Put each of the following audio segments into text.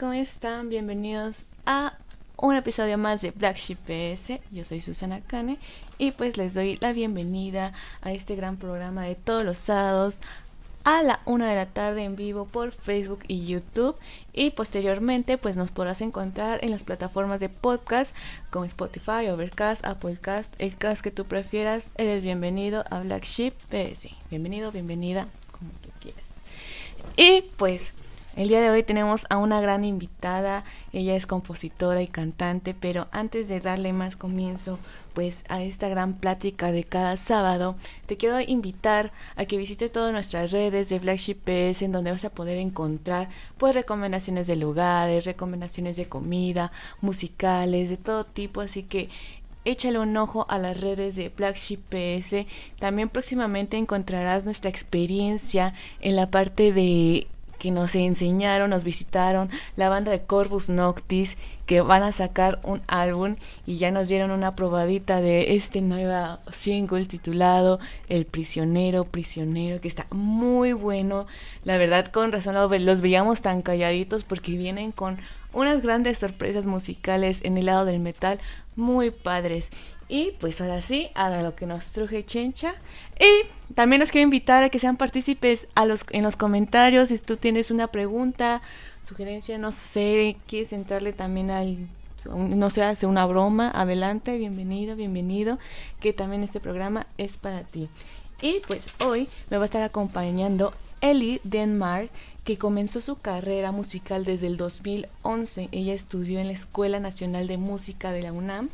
¿Cómo están? Bienvenidos a un episodio más de Black Sheep PS. Yo soy Susana Kane y pues les doy la bienvenida a este gran programa de todos los sábados a la una de la tarde en vivo por Facebook y YouTube y posteriormente pues nos podrás encontrar en las plataformas de podcast como Spotify, Overcast, Applecast, el cast que tú prefieras. Eres bienvenido a Black Sheep PS. Bienvenido, bienvenida, como tú quieras. Y pues el día de hoy tenemos a una gran invitada, ella es compositora y cantante, pero antes de darle más comienzo pues a esta gran plática de cada sábado, te quiero invitar a que visites todas nuestras redes de Black Sheep PS en donde vas a poder encontrar pues recomendaciones de lugares, recomendaciones de comida, musicales, de todo tipo, así que échale un ojo a las redes de Black Sheep PS. También próximamente encontrarás nuestra experiencia en la parte de que nos enseñaron, nos visitaron la banda de Corvus Noctis que van a sacar un álbum y ya nos dieron una probadita de este nuevo single titulado El prisionero, prisionero, que está muy bueno. La verdad con razón los veíamos tan calladitos porque vienen con unas grandes sorpresas musicales en el lado del metal muy padres. Y pues ahora sí, a lo que nos truje Chencha. Y también los quiero invitar a que sean partícipes a los, en los comentarios. Si tú tienes una pregunta, sugerencia, no sé, quieres entrarle también al, no sé, hacer una broma, adelante, bienvenido, bienvenido. Que también este programa es para ti. Y pues hoy me va a estar acompañando Ellie Denmark, que comenzó su carrera musical desde el 2011. Ella estudió en la Escuela Nacional de Música de la UNAM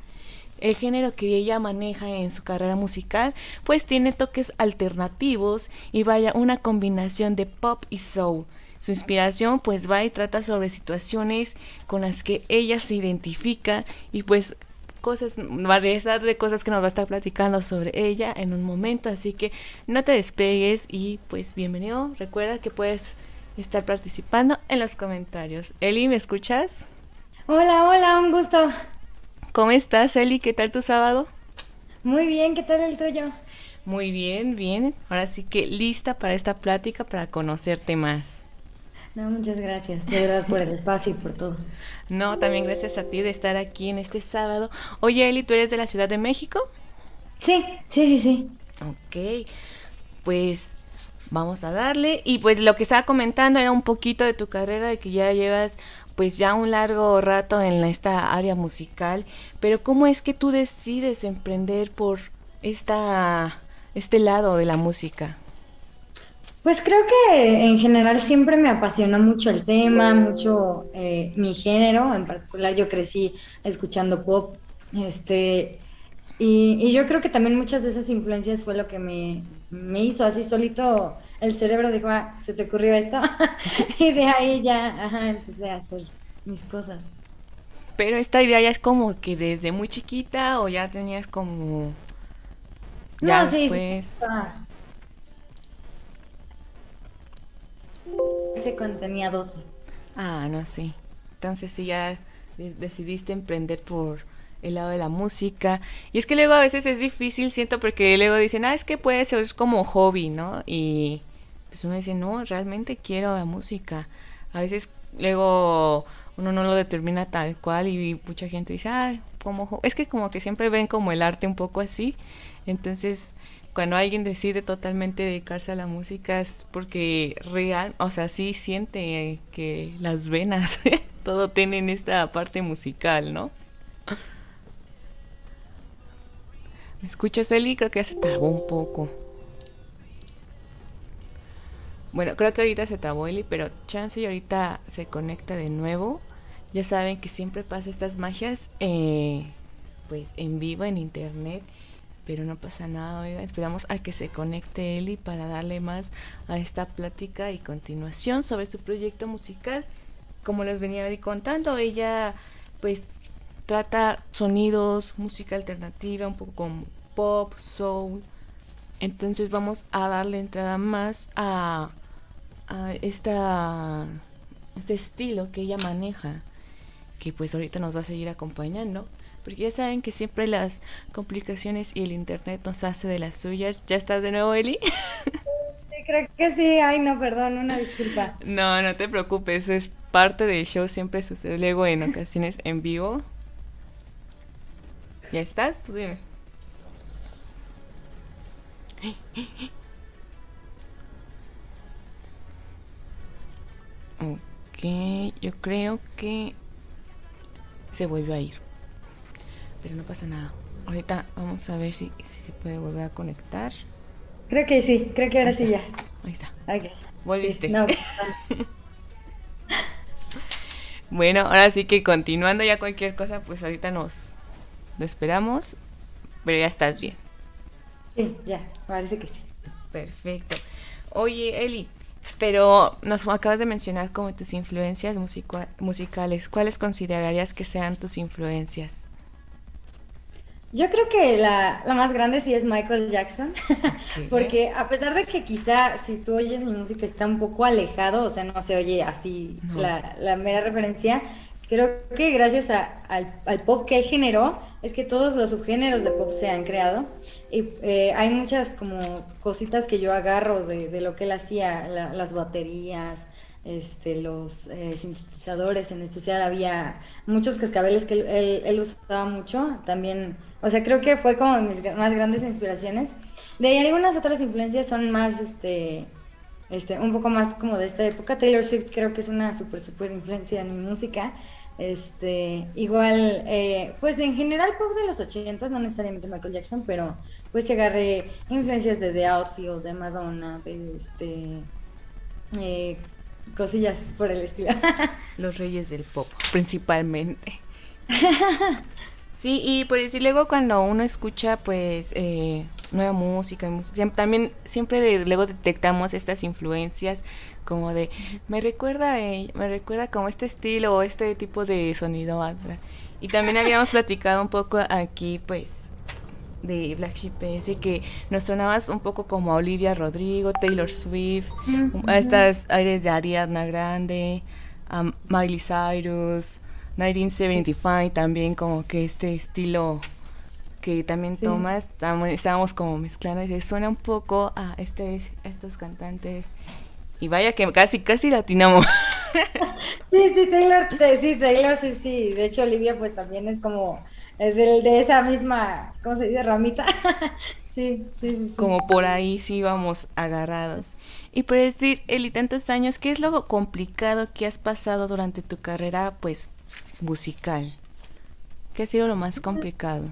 el género que ella maneja en su carrera musical, pues tiene toques alternativos y vaya una combinación de pop y soul. Su inspiración pues va y trata sobre situaciones con las que ella se identifica y pues cosas, variedad de cosas que nos va a estar platicando sobre ella en un momento, así que no te despegues y pues bienvenido, recuerda que puedes estar participando en los comentarios. Eli, ¿me escuchas? Hola, hola, un gusto. ¿Cómo estás, Eli? ¿Qué tal tu sábado? Muy bien, ¿qué tal el tuyo? Muy bien, bien. Ahora sí que lista para esta plática para conocerte más. No, muchas gracias, de verdad, por el espacio y por todo. No, también gracias a ti de estar aquí en este sábado. Oye, Eli, ¿tú eres de la Ciudad de México? Sí, sí, sí, sí. Ok, pues vamos a darle. Y pues lo que estaba comentando era un poquito de tu carrera, de que ya llevas pues ya un largo rato en esta área musical. Pero ¿cómo es que tú decides emprender por esta, este lado de la música? Pues creo que en general siempre me apasionó mucho el tema, mucho eh, mi género, en particular yo crecí escuchando pop, este, y, y yo creo que también muchas de esas influencias fue lo que me, me hizo así solito, el cerebro dijo, ah, se te ocurrió esto, y de ahí ya, ajá, empecé a hacer mis cosas. Pero esta idea ya es como que desde muy chiquita o ya tenías como... Ya No, sí, sí, después... ah. Ese cuando tenía 12. Ah, no sé. Entonces sí ya de- decidiste emprender por el lado de la música. Y es que luego a veces es difícil, siento, porque luego dicen, ah, es que puede ser es como hobby, ¿no? Y uno dice, no, realmente quiero la música. A veces luego uno no lo determina tal cual y mucha gente dice, ah, como jo-". es que como que siempre ven como el arte un poco así. Entonces, cuando alguien decide totalmente dedicarse a la música es porque real, o sea, sí siente que las venas, todo tienen esta parte musical, ¿no? ¿Me escuchas, Eli? Creo que ya se trabó un poco. Bueno, creo que ahorita se trabó Eli, pero chance y ahorita se conecta de nuevo. Ya saben que siempre pasa estas magias, eh, pues en vivo, en internet. pero no pasa nada, oiga, esperamos a que se conecte Eli para darle más a esta plática y continuación sobre su proyecto musical. Como les venía contando, ella pues trata sonidos, música alternativa, un poco como pop, soul. Entonces vamos a darle entrada más a, a esta, este estilo que ella maneja, que pues ahorita nos va a seguir acompañando. Porque ya saben que siempre las complicaciones y el internet nos hace de las suyas. ¿Ya estás de nuevo, Eli? Sí, creo que sí. Ay, no, perdón, una disculpa. No, no te preocupes, es parte del show, siempre sucede luego en ocasiones en vivo. ¿Ya estás? Tú dime. Ok, yo creo que se vuelve a ir pero no pasa nada. Ahorita vamos a ver si, se puede volver a conectar. Creo que sí, creo que ahora sí ya. Ahí está. Okay. Volviste. bueno, ahora sí que continuando ya cualquier cosa, pues ahorita nos lo esperamos, pero ya estás bien. Sí, ya, parece que sí. Perfecto. Oye, Eli, pero nos acabas de mencionar como tus influencias musicales. ¿Cuáles considerarías que sean tus influencias? Yo creo que la, más grande sí es Michael Jackson, porque a pesar de que quizá si tú oyes mi música está un poco alejado, o sea, no se oye así la, mera referencia, creo que gracias al, pop que él generó, es que todos los subgéneros de pop se han creado. Y eh, hay muchas como cositas que yo agarro de, lo que él hacía, las baterías, este, los eh, sintetizadores, en especial había muchos cascabeles que él, él usaba mucho, también o sea, creo que fue como mis más grandes inspiraciones. De ahí algunas otras influencias son más, este, este, un poco más como de esta época. Taylor Swift creo que es una súper, súper influencia en mi música. Este, igual, eh, pues en general pop de los 80 no necesariamente Michael Jackson, pero pues que agarré influencias de The Outfield, de Madonna, de este, eh, cosillas por el estilo. Los reyes del pop, principalmente. Sí, y por decir luego cuando uno escucha pues eh, nueva música, también siempre luego detectamos estas influencias como de me recuerda me recuerda como este estilo o este tipo de sonido y también habíamos platicado un poco aquí pues de Black Sheep S que nos sonabas un poco como a Olivia Rodrigo, Taylor Swift, a estas aires de Ariadna Grande, a Miley Cyrus, 1975 también como que este estilo que también tomas, estábamos como mezclando y suena un poco a este estos cantantes y vaya que casi casi latinamos. Sí, sí, Taylor, sí, Taylor, sí, sí. De hecho, Olivia, pues también es como de, de esa misma, ¿cómo se dice? Ramita. sí, sí, sí, Como por ahí sí vamos agarrados. Y por decir, Eli, tantos años, ¿qué es lo complicado que has pasado durante tu carrera, pues, musical? ¿Qué ha sido lo más complicado?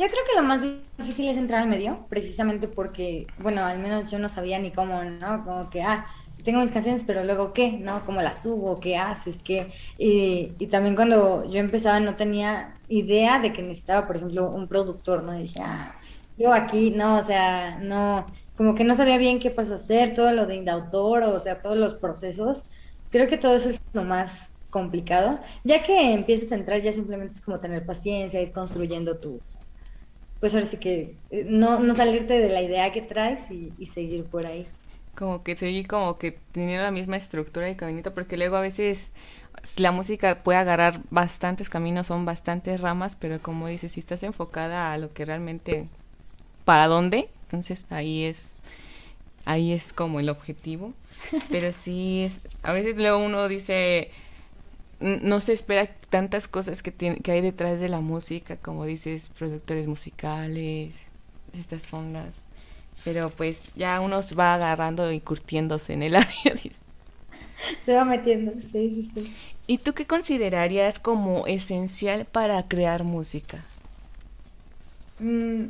Yo creo que lo más difícil es entrar al medio, precisamente porque, bueno, al menos yo no sabía ni cómo, ¿no? Como que, ah, tengo mis canciones, pero luego qué, ¿no? ¿Cómo las subo? ¿Qué haces? ¿Qué? Y, también cuando yo empezaba no tenía idea de que necesitaba, por ejemplo, un productor, ¿no? Y dije, ah, yo aquí, no, o sea, no, como que no sabía bien qué pasó a hacer, todo lo de indautor, o sea, todos los procesos. Creo que todo eso es lo más complicado. Ya que empiezas a entrar, ya simplemente es como tener paciencia, ir construyendo tu. Pues ahora sí que eh, no, no salirte de la idea que traes y, seguir por ahí. Como que seguir como que teniendo la misma estructura de caminito, porque luego a veces la música puede agarrar bastantes caminos, son bastantes ramas, pero como dices, si estás enfocada a lo que realmente, ¿para dónde? Entonces ahí es, ahí es como el objetivo. Pero sí, es, a veces luego uno dice, no se espera tantas cosas que, tiene, que hay detrás de la música, como dices, productores musicales, estas zonas. Pero pues ya uno se va agarrando y curtiéndose en el área. Se va metiendo, sí, sí, sí. ¿Y tú qué considerarías como esencial para crear música? Mm,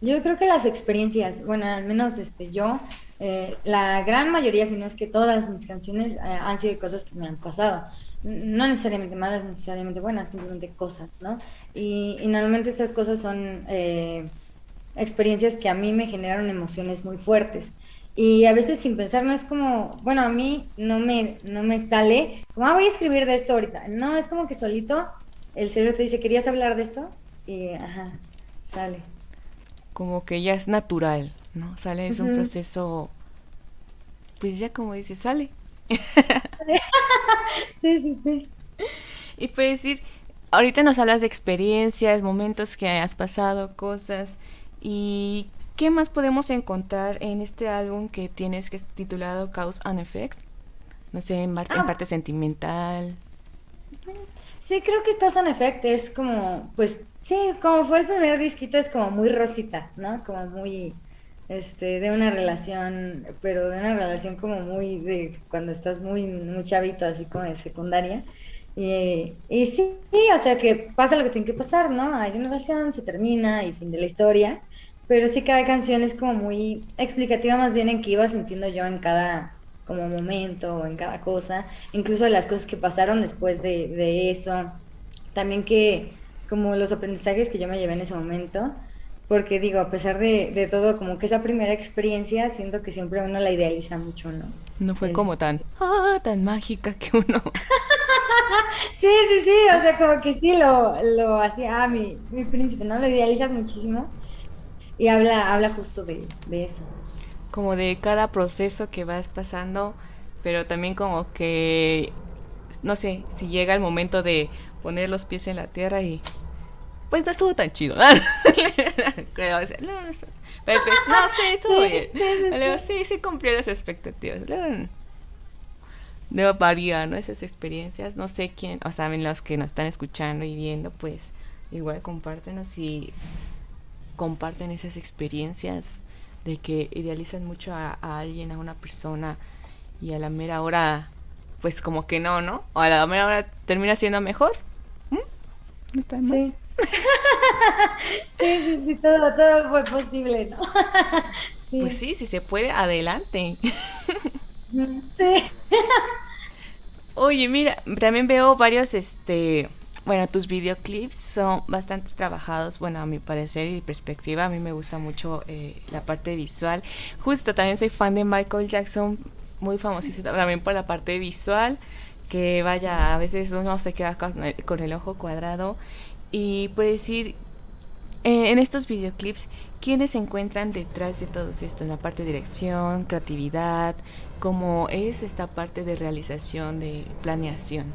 yo creo que las experiencias, bueno, al menos este, yo, eh, la gran mayoría, si no es que todas mis canciones eh, han sido cosas que me han pasado no necesariamente malas, necesariamente buenas, simplemente cosas, ¿no? Y, normalmente estas cosas son, eh, experiencias que a mí me generaron emociones muy fuertes. Y a veces sin pensar, no es como, bueno, a mí no me, no me sale, como, ah, voy a escribir de esto ahorita. No, es como que solito el cerebro te dice, ¿querías hablar de esto? Y, ajá, sale. Como que ya es natural, ¿no? Sale, es un proceso, pues ya como dices, sale. sí, sí, sí. Y puedes decir, ahorita nos hablas de experiencias, momentos que has pasado, cosas, y ¿qué más podemos encontrar en este álbum que tienes que es titulado Cause and Effect? No sé, en, en parte sentimental. Sí, creo que Cause and Effect es como, pues, sí, como fue el primer disquito, es como muy rosita, ¿no? Como muy, este, de una relación, pero de una relación como muy de cuando estás muy, muy chavito, así como de secundaria. Y, y sí, o sea que pasa lo que tiene que pasar, ¿no? Hay una relación, se termina y fin de la historia. Pero sí cada canción es como muy explicativa más bien en qué iba sintiendo yo en cada como momento o en cada cosa, incluso las cosas que pasaron después de, de eso. También que como los aprendizajes que yo me llevé en ese momento, porque digo, a pesar de, de, todo, como que esa primera experiencia, siento que siempre uno la idealiza mucho, ¿no? No fue como tan, ah, tan mágica que uno... sí, sí, sí, o sea, como que sí lo, lo hacía, ah, mi, mi príncipe, ¿no? Lo idealizas muchísimo y habla, habla justo de, de eso. Como de cada proceso que vas pasando, pero también como que, no sé, si llega el momento de poner los pies en la tierra y pues no estuvo tan chido. Pero, no, no, no, sí, estuvo bien. Luego, sí, sí cumplió las expectativas. Luego, varía, ¿no? Esas experiencias. No sé quién, o sea, los que nos están escuchando y viendo, pues igual compártenos si comparten esas experiencias de que idealizan mucho a, alguien, a una persona y a la mera hora, pues como que no, ¿no? O a la mera hora termina siendo mejor. ¿Mm? No está más. Sí. sí, sí, todo, todo fue posible, ¿no? Pues sí, si se puede, adelante. Sí. Oye, mira, también veo varios, este, bueno, tus videoclips son bastante trabajados, bueno, a mi parecer y perspectiva, a mí me gusta mucho eh, la parte visual. Justo, también soy fan de Michael Jackson, muy famosísimo también por la parte visual, que vaya, a veces uno se queda con el ojo cuadrado y por decir, eh, en estos videoclips, ¿quiénes se encuentran detrás de todo esto? En la parte de dirección, creatividad, ¿cómo es esta parte de realización, de planeación?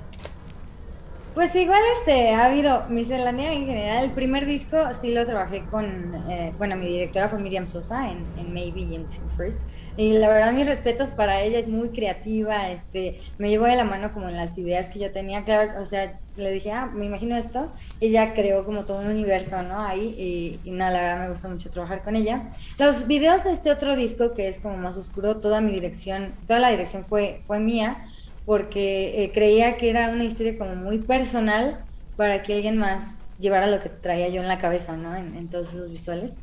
Pues igual este ha habido miscelánea en general. El primer disco sí lo trabajé con, eh, bueno, mi directora fue Miriam Sosa en, en Maybe y en First. Y la verdad, mis respetos para ella, es muy creativa, este, me llevó de la mano como las ideas que yo tenía, claro, o sea, le dije, ah, me imagino esto, ella creó como todo un universo, ¿no? Ahí, y, nada, la verdad me gusta mucho trabajar con ella. Los videos de este otro disco, que es como más oscuro, toda mi dirección, toda la dirección fue, fue mía, porque eh, creía que era una historia como muy personal para que alguien más llevara lo que traía yo en la cabeza, ¿no? En, en todos esos visuales.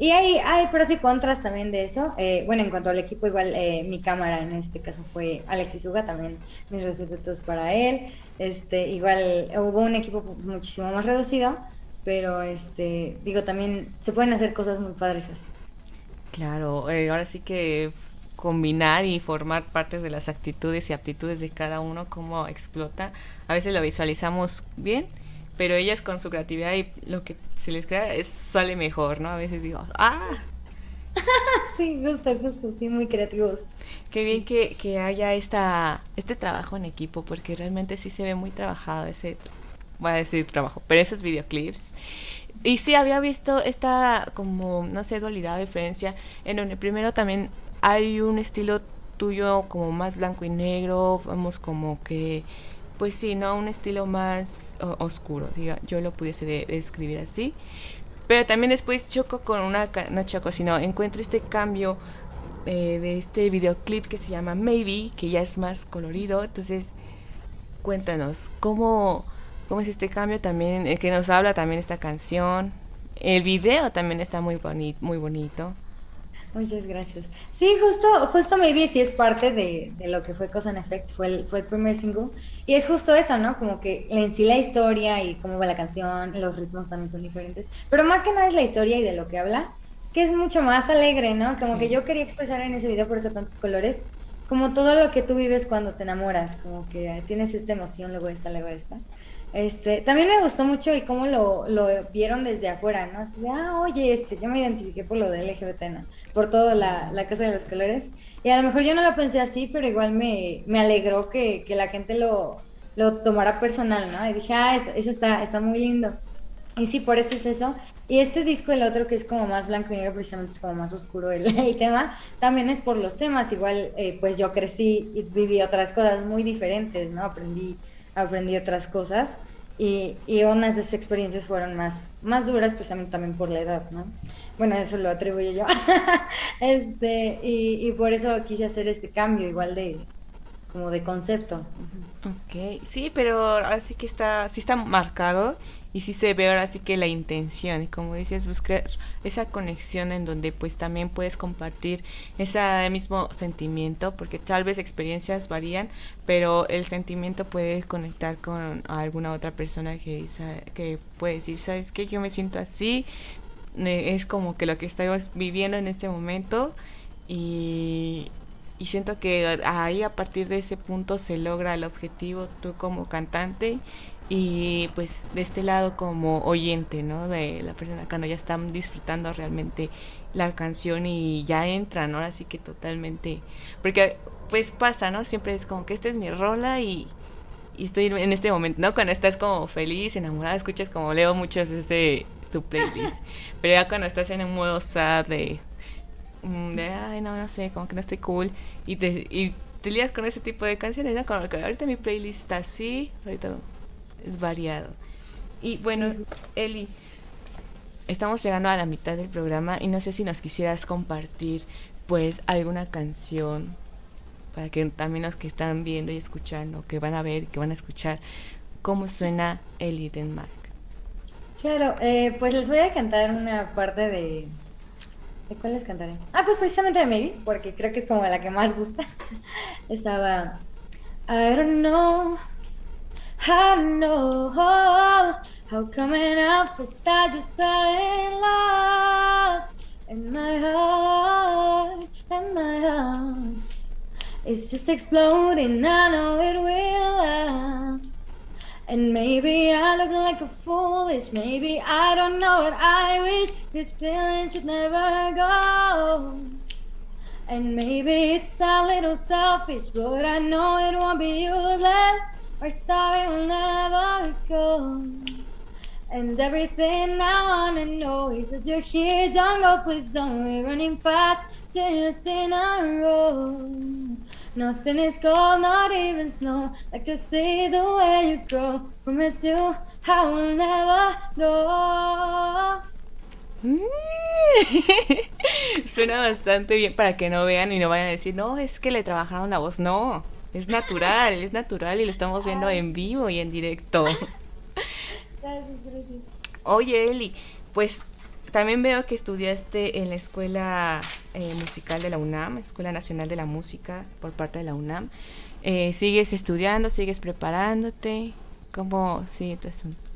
Y hay, hay pros y contras también de eso. Eh, bueno, en cuanto al equipo, igual eh, mi cámara en este caso fue Alexis Uga, también mis respetos para él. Este, igual hubo un equipo muchísimo más reducido, pero este, digo, también se pueden hacer cosas muy padres así. Claro, eh, ahora sí que combinar y formar partes de las actitudes y aptitudes de cada uno, cómo explota. A veces lo visualizamos bien, pero ellas con su creatividad y lo que se les crea es, sale mejor, ¿no? A veces digo, ¡ah! sí, justo, justo, sí, muy creativos. Qué bien que, que haya esta, este trabajo en equipo, porque realmente sí se ve muy trabajado ese, voy a decir trabajo, pero esos videoclips. Y sí, había visto esta como, no sé, dualidad o diferencia, en donde primero también hay un estilo tuyo como más blanco y negro, vamos como que pues sí, ¿no? Un estilo más oscuro, diga, yo lo pudiese describir así. Pero también después choco con una, no choco, sino encuentro este cambio eh, de este videoclip que se llama Maybe, que ya es más colorido. Entonces, cuéntanos, ¿cómo, cómo es este cambio también? El que nos habla también esta canción. El video también está muy, bonito muy bonito. Muchas gracias. Sí, justo, justo Maybe sí es parte de, de lo que fue Cosa en Effect, fue el, fue el primer single. Y es justo eso, ¿no? Como que en sí la historia y cómo va la canción, los ritmos también son diferentes. Pero más que nada es la historia y de lo que habla. que es mucho más alegre, ¿no? Como Sí. que yo quería expresar en ese video, por eso tantos colores, como todo lo que tú vives cuando te enamoras, como que tienes esta emoción, luego esta, luego esta. Este, también me gustó mucho el cómo lo, lo vieron desde afuera, ¿no? Así de, ah, oye, este, yo me identifiqué por lo de LGBT, ¿no? Por toda la, la cosa de los colores. Y a lo mejor yo no lo pensé así, pero igual me, me alegró que, que la gente lo, lo tomara personal, ¿no? Y dije, ah, eso está, está muy lindo. Y sí, por eso es eso. Y este disco, el otro que es como más blanco y negro, precisamente es como más oscuro el, el tema, también es por los temas. Igual, eh, pues yo crecí y viví otras cosas muy diferentes, ¿no? Aprendí, aprendí otras cosas. Y, y unas de esas experiencias fueron más, más duras, pues también, por la edad, ¿no? Bueno, eso lo atribuyo yo. este, y, por eso quise hacer este cambio, igual de, como de concepto. Ok, sí, pero ahora sí que está, sí está marcado y sí se ve ahora sí que la intención, como dices, buscar esa conexión en donde pues también puedes compartir ese mismo sentimiento, porque tal vez experiencias varían, pero el sentimiento puede conectar con alguna otra persona que que puede decir, ¿sabes qué? Yo me siento así, es como que lo que estoy viviendo en este momento y, y siento que ahí a partir de ese punto se logra el objetivo tú como cantante y pues de este lado como oyente, ¿no? De la persona cuando ya están disfrutando realmente la canción y ya entran, ¿no? Así que totalmente, porque pues pasa, ¿no? Siempre es como que esta es mi rola y, y estoy en este momento, ¿no? Cuando estás como feliz, enamorada, escuchas como leo muchos ese tu playlist, pero ya cuando estás en un modo sad de, mm, de ay no, no sé, como que no estoy cool y te, y te lías con ese tipo de canciones, ¿no? Como que ahorita mi playlist está así, ahorita es variado. Y bueno, Eli, estamos llegando a la mitad del programa y no sé si nos quisieras compartir pues alguna canción para que también los que están viendo y escuchando, que van a ver, que van a escuchar, cómo suena Eli Denmark. Claro, eh, pues les voy a cantar una parte de... ¿De cuál les cantaré? Ah, pues precisamente de Maybe, porque creo que es como la que más gusta. Estaba... I don't know, I know how coming up first I just fell in love and my heart, and my heart is just exploding. I know it will last. And maybe I look like a foolish, maybe I don't know what I wish this feeling should never go. And maybe it's a little selfish, but I know it won't be useless. Our story will never go. And everything I wanna know is that you're here. Don't go, please don't. We're running fast, just in a row. Nothing is cold, not even snow. Like to see the way you grow. Promise you I will never go. Suena bastante bien para que no vean y no vayan a decir, no, es que le trabajaron la voz. No, es natural, es natural y lo estamos viendo en vivo y en directo. Gracias, gracias. Oye, Eli, pues también veo que estudiaste en la Escuela eh, Musical de la UNAM, Escuela Nacional de la Música por parte de la UNAM. Eh, ¿Sigues estudiando, sigues preparándote? ¿Cómo sigue tu asunto?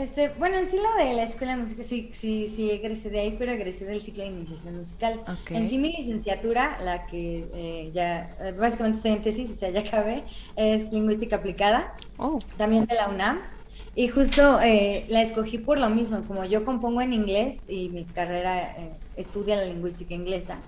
Este, bueno, en sí lo de la escuela de música sí, sí, sí egresé de ahí, pero egresé del ciclo de iniciación musical. Ok. En sí mi licenciatura, la que eh, ya, eh, básicamente estoy en tesis, o sea, ya acabé, es lingüística aplicada, Oh, también de la UNAM. Y justo eh, la escogí por lo mismo, como yo compongo en inglés y mi carrera eh, estudia la lingüística inglesa,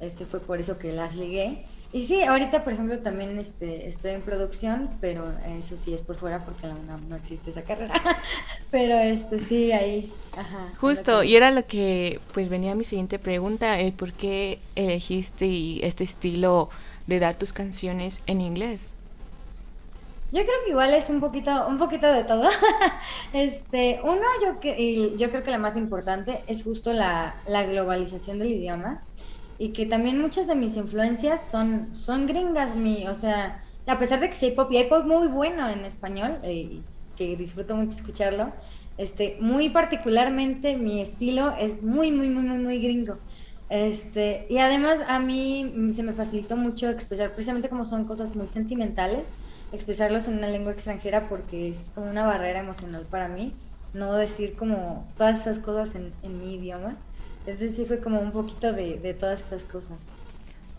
este fue por eso que las ligué. Y sí, ahorita por ejemplo también este, estoy en producción, pero eso sí es por fuera porque la UNAM no existe esa carrera. pero este sí, ahí, ajá. justo, y era lo que pues venía mi siguiente pregunta, el por qué elegiste este estilo de dar tus canciones en inglés. Yo creo que igual es un poquito, un poquito de todo. Este, uno, yo, que, y yo creo que la más importante es justo la, la globalización del idioma y que también muchas de mis influencias son, son gringas, mi, o sea, a pesar de que sí hay pop y hay pop muy bueno en español, eh, y que disfruto mucho escucharlo, este, muy particularmente mi estilo es muy, muy, muy, muy, muy gringo. Este, y además a mí se me facilitó mucho expresar, precisamente como son cosas muy sentimentales, expresarlos en una lengua extranjera porque es como una barrera emocional para mí, no decir como todas esas cosas en, en mi idioma. Entonces sí fue como un poquito de, de todas esas cosas.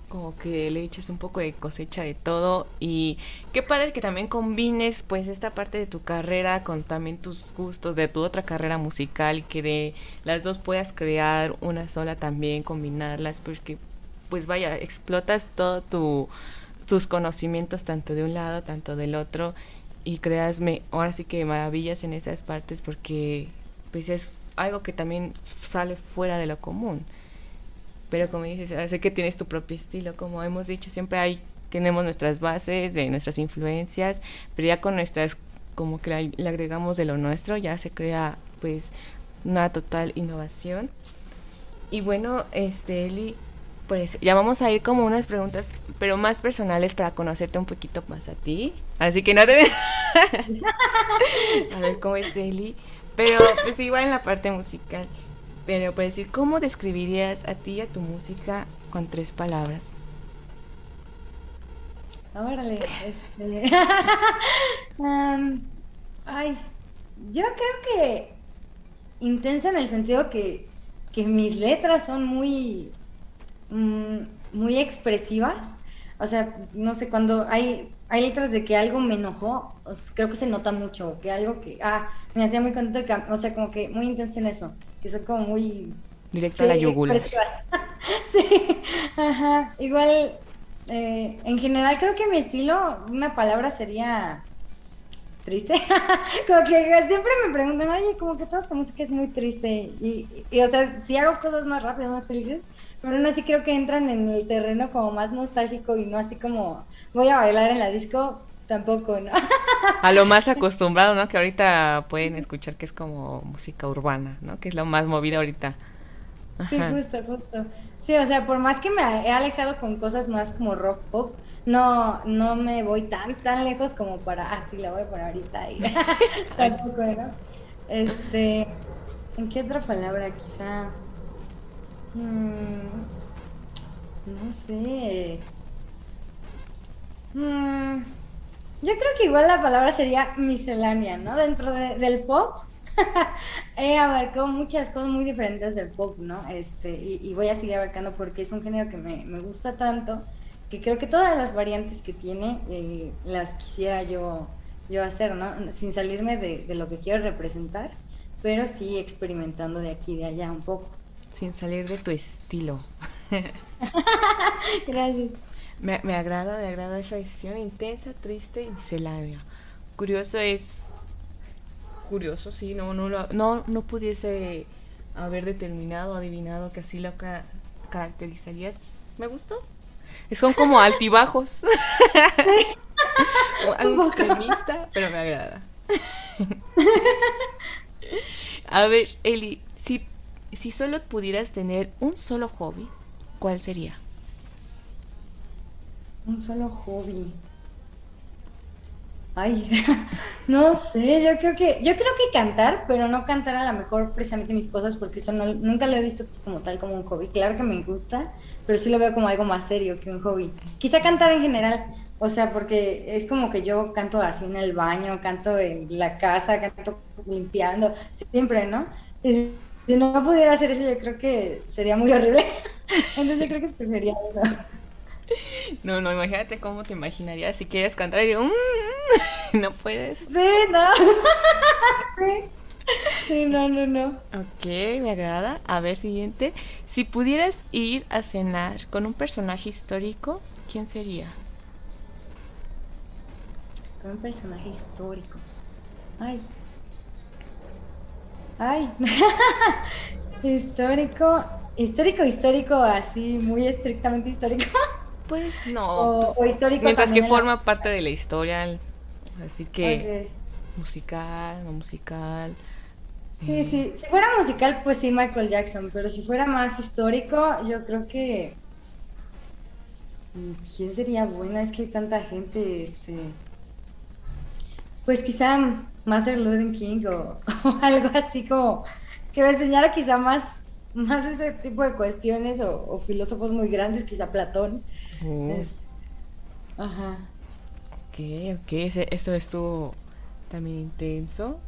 Como que le eches un poco de cosecha de todo y qué padre que también combines pues esta parte de tu carrera con también tus gustos de tu otra carrera musical que de las dos puedas crear una sola también combinarlas porque pues vaya explotas todo tu tus conocimientos tanto de un lado tanto del otro y créasme ahora sí que maravillas en esas partes porque pues es algo que también sale fuera de lo común pero como dices, sé que tienes tu propio estilo, como hemos dicho, siempre hay, tenemos nuestras bases, de nuestras influencias, pero ya con nuestras, como que le agregamos de lo nuestro, ya se crea pues una total innovación. Y bueno, este Eli, pues ya vamos a ir como unas preguntas, pero más personales para conocerte un poquito más a ti. Así que no te a ver cómo es Eli, pero pues igual en la parte musical. Pero para decir, ¿cómo describirías a ti y a tu música con tres palabras? Órale, este. um, ay, yo creo que intensa en el sentido que, que mis letras son muy, mm, muy expresivas. O sea, no sé, cuando hay, hay letras de que algo me enojó, creo que se nota mucho, que algo que, ah, me hacía muy contento, que, o sea, como que muy intensa en eso, que son como muy... Directo a la expresivas. sí, ajá. Igual, eh, en general creo que mi estilo, una palabra sería triste. como que siempre me preguntan, oye, como que toda tu música es muy triste. Y, y, o sea, si hago cosas más rápidas, más felices, pero aún así creo que entran en el terreno como más nostálgico y no así como voy a bailar en la disco, tampoco, ¿no? A lo más acostumbrado, ¿no? Que ahorita pueden escuchar que es como música urbana, ¿no? Que es lo más movida ahorita. Sí, justo, justo. Sí, o sea, por más que me he alejado con cosas más como rock pop, no, no me voy tan, tan lejos como para, ah, sí, la voy a poner ahorita y tampoco, ¿no? Este, ¿en qué otra palabra quizá? Mm, no sé. Mm, yo creo que igual la palabra sería miscelánea, ¿no? Dentro de, del pop he abarcado muchas cosas muy diferentes del pop, ¿no? Este, y, y, voy a seguir abarcando porque es un género que me, me, gusta tanto que creo que todas las variantes que tiene eh, las quisiera yo, yo hacer, ¿no? Sin salirme de, de lo que quiero representar, pero sí experimentando de aquí y de allá un poco. Sin salir de tu estilo. Gracias. Me, me, agrada, me agrada esa decisión intensa, triste y miscelánea. Curioso es. Curioso, sí, no, no, no, no pudiese haber determinado, adivinado que así lo ca caracterizarías. Me gustó. Son como altibajos. Algo extremista, pero me agrada. A ver, Eli, si si solo pudieras tener un solo hobby, ¿cuál sería? Un solo hobby. Ay, no sé, yo creo que, yo creo que cantar, pero no cantar a lo mejor precisamente mis cosas, porque eso nunca lo he visto como tal como un hobby. Claro que me gusta, pero sí lo veo como algo más serio que un hobby. Quizá cantar en general, o sea, porque es como que yo canto así en el baño, canto en la casa, canto limpiando, siempre, ¿no? Si no pudiera hacer eso, yo creo que sería muy horrible. Entonces yo creo que escogería eso. No, no, imagínate cómo te imaginarías si quieres cantar y digo, mmm, no puedes. Sí, no. sí. Sí, no, no, no. Ok, me agrada. A ver, siguiente. Si pudieras ir a cenar con un personaje histórico, ¿quién sería? Con un personaje histórico. Ay. Ay. histórico. Histórico, histórico, así, muy estrictamente histórico. Pues no. O, pues, o histórico mientras que forma parte de la historia. Así que musical, no musical. Sí, eh, sí. Si fuera musical, pues sí, Michael Jackson. Pero si fuera más histórico, yo creo que. mm, ¿Quién sería buena? Es que hay tanta gente, este. Pues quizá Martin Luther King o, o algo así como que me enseñara quizá más, más ese tipo de cuestiones o, o filósofos muy grandes, quizá Platón. oh, Este, Ajá. Ok, ok, ese- esto estuvo también intenso.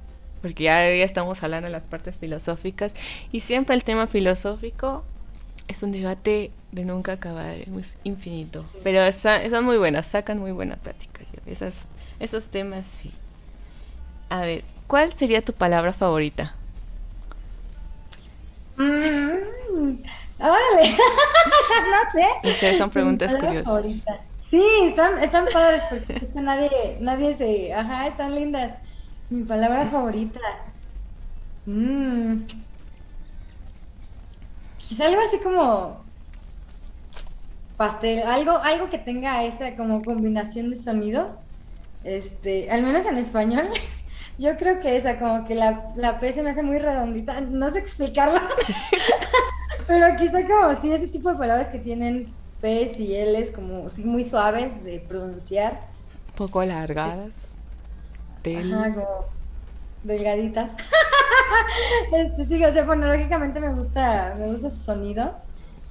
porque ya, ya estamos hablando de las partes filosóficas y siempre el tema filosófico es un debate de nunca acabar, es infinito. Pero son muy buenas, sacan muy buena plática. yo- Esas, esos temas sí. A ver, ¿cuál sería tu palabra favorita? Mm, órale, no sé. Son preguntas curiosas. favorita. Sí, están, están padres porque nadie, nadie se, ajá, están lindas. Mi palabra favorita. Mm. Quizá algo así como pastel, algo, algo que tenga esa como combinación de sonidos. Este, al menos en español, yo creo que esa, como que la, la P se me hace muy redondita, no sé explicarlo. Pero quizá como sí, ese tipo de palabras que tienen P's y L's como sí, muy suaves de pronunciar. Un poco alargadas. Del... Ajá, como delgaditas. Este, sí, o sea, fonológicamente me gusta, me gusta su sonido.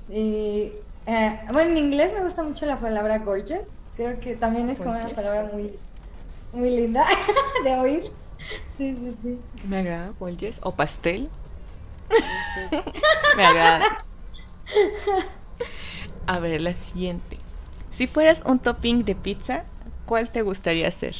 Y, eh, bueno, en inglés me gusta mucho la palabra gorgeous. Creo que también es como una palabra muy, muy linda de oír. Sí, sí, sí. Me agrada, Bolles. O pastel. Me agrada. A ver, la siguiente. Si fueras un topping de pizza, ¿cuál te gustaría hacer?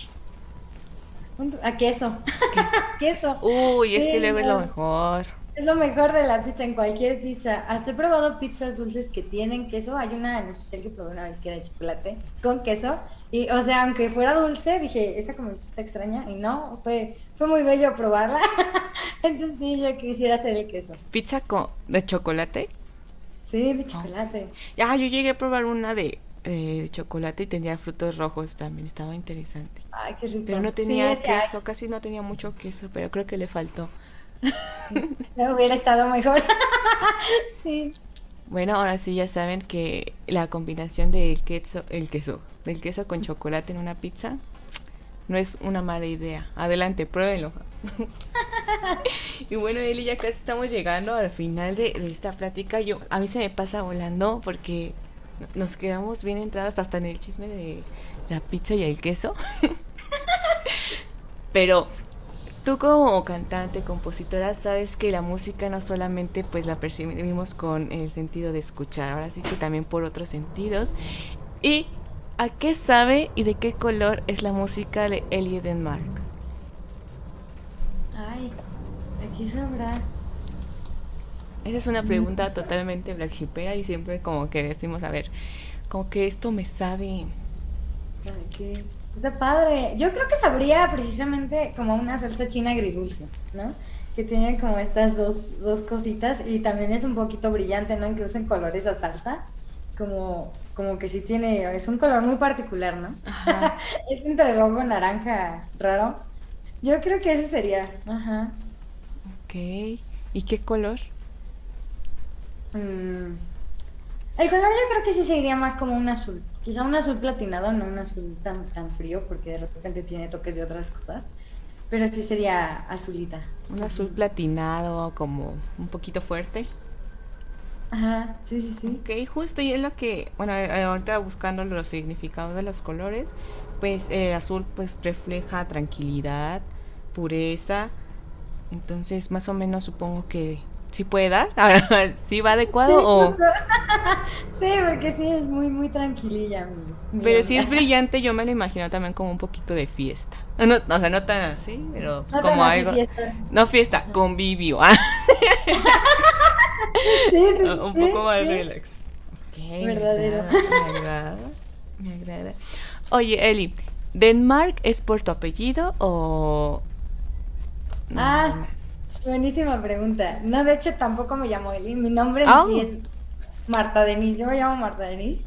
Un- A queso. queso. Uy, es que luego es lo mejor. Es lo mejor de la pizza en cualquier pizza. Hasta he probado pizzas dulces que tienen queso. Hay una en especial que probé una vez que era de chocolate con queso. Y, o sea, aunque fuera dulce, dije, esa como está extraña. Y no, fue, fue muy bello probarla. Entonces sí, yo quisiera hacer el queso. ¿Pizza con, de chocolate? Sí, de chocolate. Ah, yo llegué a probar una de, eh, de chocolate y tenía frutos rojos también. Estaba interesante. Ay, qué rico. Pero no tenía ay, queso, casi no tenía mucho queso, pero creo que le faltó. no hubiera estado mejor. sí. Bueno, ahora sí ya saben que la combinación del queso, el queso, del queso con chocolate en una pizza no es una mala idea. Adelante, pruébenlo. y bueno, Eli, ya casi estamos llegando al final de, de esta plática. Yo, a mí se me pasa volando porque nos quedamos bien entradas hasta en el chisme de la pizza y el queso. Pero tú como cantante, compositora, sabes que la música no solamente pues la percibimos con el sentido de escuchar, ahora sí que también por otros sentidos. ¿Y a qué sabe y de qué color es la música de Elie Denmark? Ay, aquí sabrá. Esa es una pregunta totalmente blackshipera y siempre como que decimos, a ver, como que esto me sabe... Qué- Está padre. Yo creo que sabría precisamente como una salsa china agridulce, ¿no? Que tiene como estas dos, dos cositas y también es un poquito brillante, ¿no? Incluso en color esa salsa. Como, como que sí tiene, es un color muy particular, ¿no? Ajá. Es entre rojo y naranja raro. Yo creo que ese sería. Ajá. Ok. ¿Y qué color? Mm. El color yo creo que sí sería más como un azul. Quizá un azul platinado, no un azul tan, tan frío, porque de repente tiene toques de otras cosas. Pero sí sería azulita. Un azul platinado, como un poquito fuerte. Ajá, sí, sí, sí. Ok, justo, y es lo que, bueno, eh, ahorita buscando los significados de los colores, pues el azul pues refleja tranquilidad, pureza, entonces más o menos supongo que sí puede dar, sí va adecuado Sí, o... Sí, porque sí es muy, muy tranquililla. mi- mi Pero si es brillante, yo me lo imagino también como un poquito de fiesta. No, o sea, no tan así, pero pues, No como algo... fiesta. No fiesta, convivio. ah, Sí, sí, un poco más relax. Verdadero. Me agrada, me agrada. Oye, Eli, ¿Denmark es por tu apellido o...? no, Ah. Buenísima pregunta. No, de hecho tampoco me llamo Eli. Mi nombre Ah. sí es Marta Denise. Yo me llamo Marta Denise.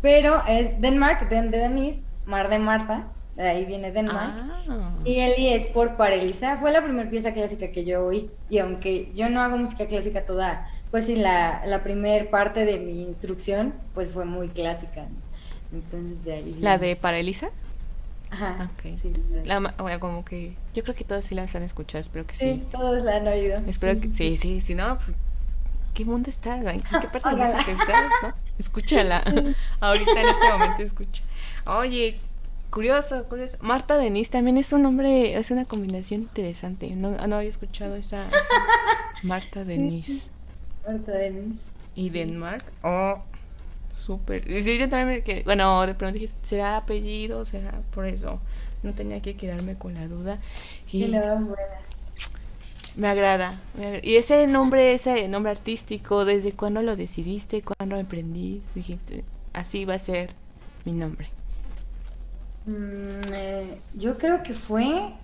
Pero es Denmark, Den de Denise, Mar de Marta. De ahí viene Denmark. Ah, Y Eli es por Parelisa. Fue la primera pieza clásica que yo oí. Y aunque yo no hago música clásica toda, pues sí, la, la primer parte de mi instrucción, pues fue muy clásica. ¿no? Entonces de ahí. ¿La de para Elisa? Ajá. Ok. Sí, sí, La, bueno, como que... Yo creo que todos sí las han escuchado, espero que Sí, sí. todos la han oído. Espero que sí, sí, si no, pues... ¿Qué mundo estás? ¿En qué parte Ojalá. música estás? ¿no? Escúchala. Ahorita en este momento escucha. Oye, Curioso, curioso. Marta Denise también es un nombre, es una combinación interesante. No, no había escuchado esa, esa- Marta Denise. Marta Denise. Y Denmark. Oh, súper. Y sí, yo también me quedé- Bueno, de pronto dije, ¿será apellido? ¿Será por eso? No tenía que quedarme con la duda. Y Sí, la verdad, buena. me agrada. me Y ese nombre, ese nombre artístico, ¿desde cuándo lo decidiste? ¿Cuándo emprendiste? Dijiste, así va a ser mi nombre. Mm, eh, yo creo que fue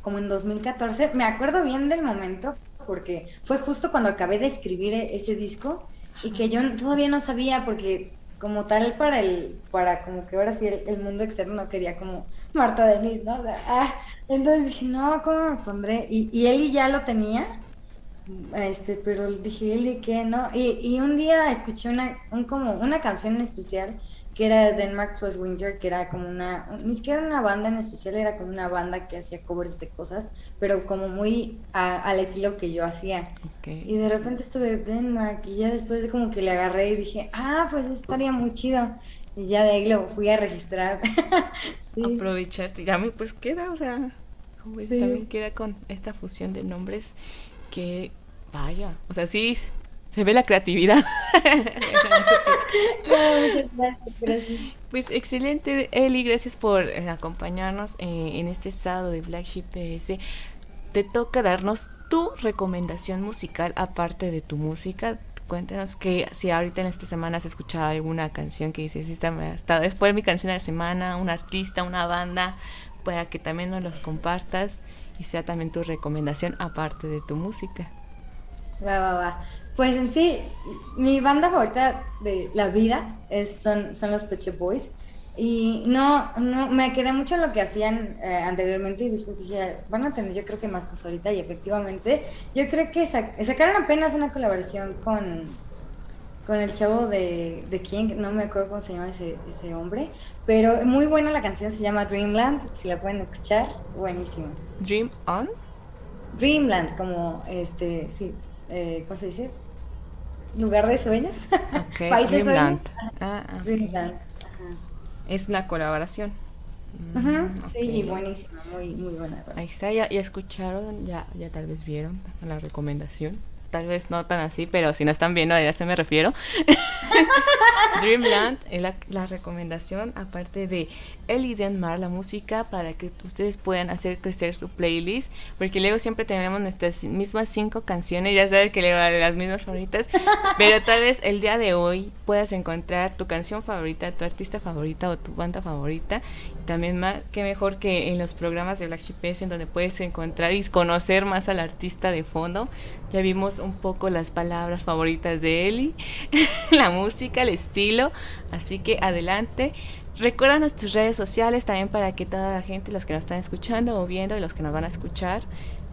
como en 2014. Me acuerdo bien del momento porque fue justo cuando acabé de escribir e- ese disco y que yo todavía no sabía porque como tal para el para como que ahora sí el, el mundo externo quería como Marta Denise, ¿no? Ah, entonces dije, no, ¿cómo me pondré? Y, y Eli ya lo tenía. Este, pero dije, Eli, ¿qué? ¿No? Y, y un día escuché una, un, como una canción especial que era de Denmark Plus Winter, que era como una, ni siquiera una banda en especial, era como una banda que hacía covers de cosas, pero como muy a- al estilo que yo hacía. Ok. Y de repente estuve Denmark y ya después de como que le agarré y dije, ah, pues estaría muy chido. Y ya de ahí lo fui a registrar. sí. Aprovechaste. Ya me pues queda, o sea, ves, Sí. también queda con esta fusión de nombres que vaya, o sea, sí se ve la creatividad. No, muchas gracias, gracias. Pues excelente, Eli, gracias por eh, acompañarnos eh, en este sábado de Black Sheep PS. Te toca darnos tu recomendación musical aparte de tu música. Cuéntanos que si ahorita en esta semana has escuchado alguna canción que dices, esta me ha estado- fue mi canción de la semana, un artista, una banda, para que también nos los compartas y sea también tu recomendación aparte de tu música. Va, va, va. Pues en sí, mi banda favorita de la vida es, son, son los Shop Boys. Y no, no, me quedé mucho en lo que hacían eh, anteriormente y después dije, van a tener yo creo que más cosas ahorita y efectivamente, yo creo que sac- sacaron apenas una colaboración con, con el chavo de, de King, no me acuerdo cómo se llama ese, ese hombre, pero muy buena la canción, se llama Dreamland, si la pueden escuchar, buenísima. Dream On. Dreamland, como este, sí, eh, ¿cómo se dice? Lugar de sueños. Ok, País de Dreamland. sueños. Ah, ah. Es una colaboración. Ajá. Mm, Ujú, Sí, buenísima, muy, muy buena. Ahí está, ya, ya escucharon, ya, ya tal vez vieron la recomendación. Tal vez no tan así, pero si no están viendo, a eso me refiero. Dreamland es la, la recomendación, aparte de Ellie Denmar, la música, para que ustedes puedan hacer crecer su playlist, porque luego siempre tenemos nuestras mismas cinco canciones, ya sabes que le va de las mismas favoritas, pero tal vez el día de hoy puedas encontrar tu canción favorita, tu artista favorita o tu banda favorita. También más, que mejor que en los programas de Black Sheep en donde puedes encontrar y conocer más al artista de fondo. Ya vimos un poco las palabras favoritas de Eli, la música, el estilo. Así que adelante. Recuerda nuestras redes sociales también para que toda la gente, los que nos están escuchando o viendo y los que nos van a escuchar,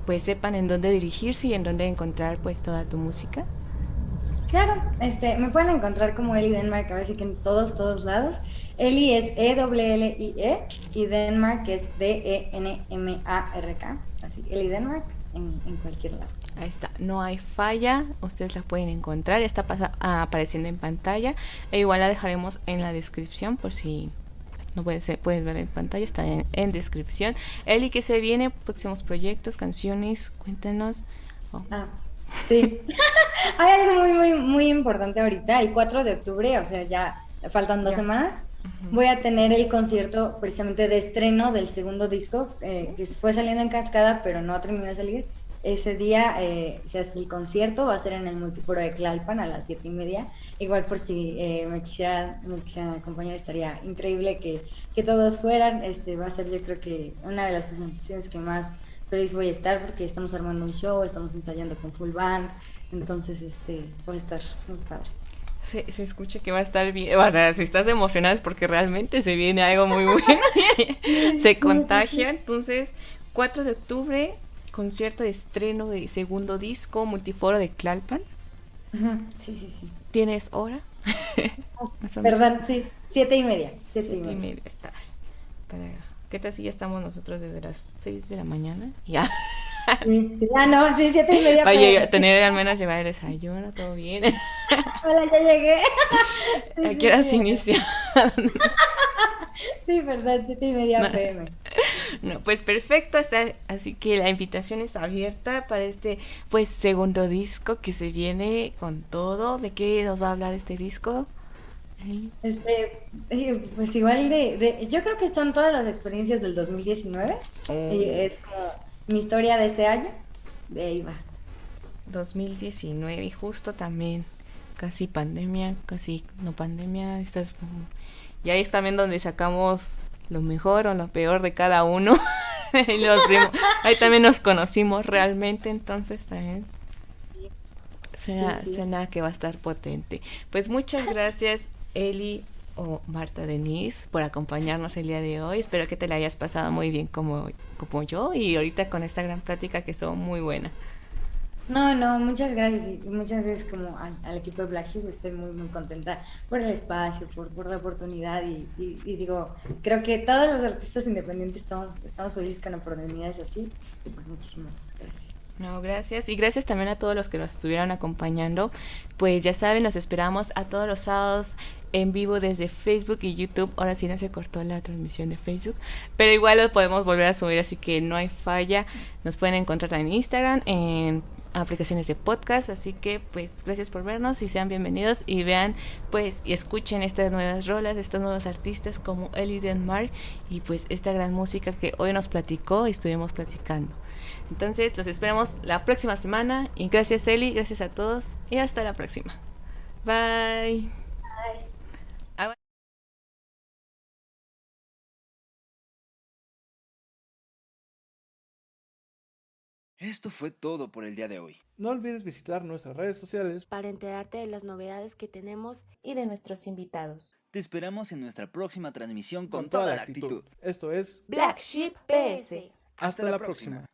pues sepan en dónde dirigirse y en dónde encontrar pues toda tu música. Claro, este, me pueden encontrar como Eli Denmark, a veces que en todos, todos lados. Eli es E-L-L-I-E y Denmark es D-E-N-M-A-R-K. Así, Eli Denmark en, en cualquier lado. Ahí está, no hay falla, ustedes la pueden encontrar, está pasa- apareciendo en pantalla. E igual la dejaremos en la descripción por si no puedes, puedes ver en pantalla, está en, en descripción. Eli, que se viene? Próximos proyectos, canciones, cuéntanos. Oh, Ah, sí. Hay algo muy, muy, muy importante ahorita, el 4 de octubre, o sea, ya faltan dos Ya. semanas. Voy a tener el concierto precisamente de estreno del segundo disco, eh, que fue saliendo en cascada, pero no ha terminado de salir. Ese día eh, se hace el concierto, va a ser en el multiforo de Tlalpan a las siete y media. Igual por si eh, me, quisieran, me quisieran acompañar, estaría increíble que, que todos fueran. Este va a ser yo creo que una de las presentaciones que más feliz voy a estar porque estamos armando un show, estamos ensayando con full band, entonces este va a estar muy padre. se, se escucha que va a estar bien. O sea, si estás emocionada es porque realmente se viene algo muy bueno. se contagia. Entonces, 4 de octubre, concierto de estreno de segundo disco, multiforo de Tlalpan. Ujú, Sí, sí, sí. ¿Tienes hora? Menos. ¿Verdad? Sí, siete y media. Siete, Siete y y media. está. Para... ¿Qué tal si ya estamos nosotros desde las 6 de la mañana? Ya. Sí. Ah, no, sí, siete y media. Llegar- tener al menos llevar el desayuno, todo bien. Hola, ya llegué. Sí, ¿A sí, qué hora sí. se inicia? Sí, verdad, siete y media No. pm. No, pues perfecto, así que la invitación es abierta para este pues segundo disco que se viene con todo. ¿De qué nos va a hablar este disco? Este, eh, pues igual de, de- yo creo que son todas las experiencias del 2019. Y es como mi historia de ese año. De ahí va. 2019 y justo también casi pandemia, casi no pandemia, estas y ahí es también donde sacamos lo mejor o lo peor de cada uno. Los ahí también nos conocimos realmente, entonces también suena, Sí, sí. suena que va a estar potente. Pues muchas gracias, Eli o Marta Denise, por acompañarnos el día de hoy. Espero que te la hayas pasado muy bien como, como yo y ahorita con esta gran plática que estuvo muy buena. No, no, muchas gracias. Y muchas gracias como al, equipo de Black Sheep. Estoy muy, muy contenta por el espacio, por, por la oportunidad. Y, digo, creo que todos los artistas independientes estamos, estamos felices con oportunidades así. Y pues muchísimas. No, gracias. Y gracias también a todos los que nos estuvieron acompañando. Pues ya saben, los esperamos a todos los sábados en vivo desde Facebook y YouTube. Ahora sí no se cortó la transmisión de Facebook. Pero igual lo podemos volver a subir, así que no hay falla. Nos pueden encontrar en Instagram, en aplicaciones de podcast. Así que pues gracias por vernos y sean bienvenidos. Y vean pues y escuchen estas nuevas rolas, estos nuevos artistas como Ellie Denmark. Y pues esta gran música que hoy nos platicó y estuvimos platicando. Entonces, los esperamos la próxima semana. Y gracias, Eli, gracias a todos. Y hasta la próxima. Bye. Esto fue todo por el día de hoy. No olvides visitar nuestras redes sociales. Para enterarte de las novedades que tenemos Y de nuestros invitados. Te esperamos en nuestra próxima transmisión con, toda, la actitud. Esto es Black Sheep PS. Hasta, la próxima.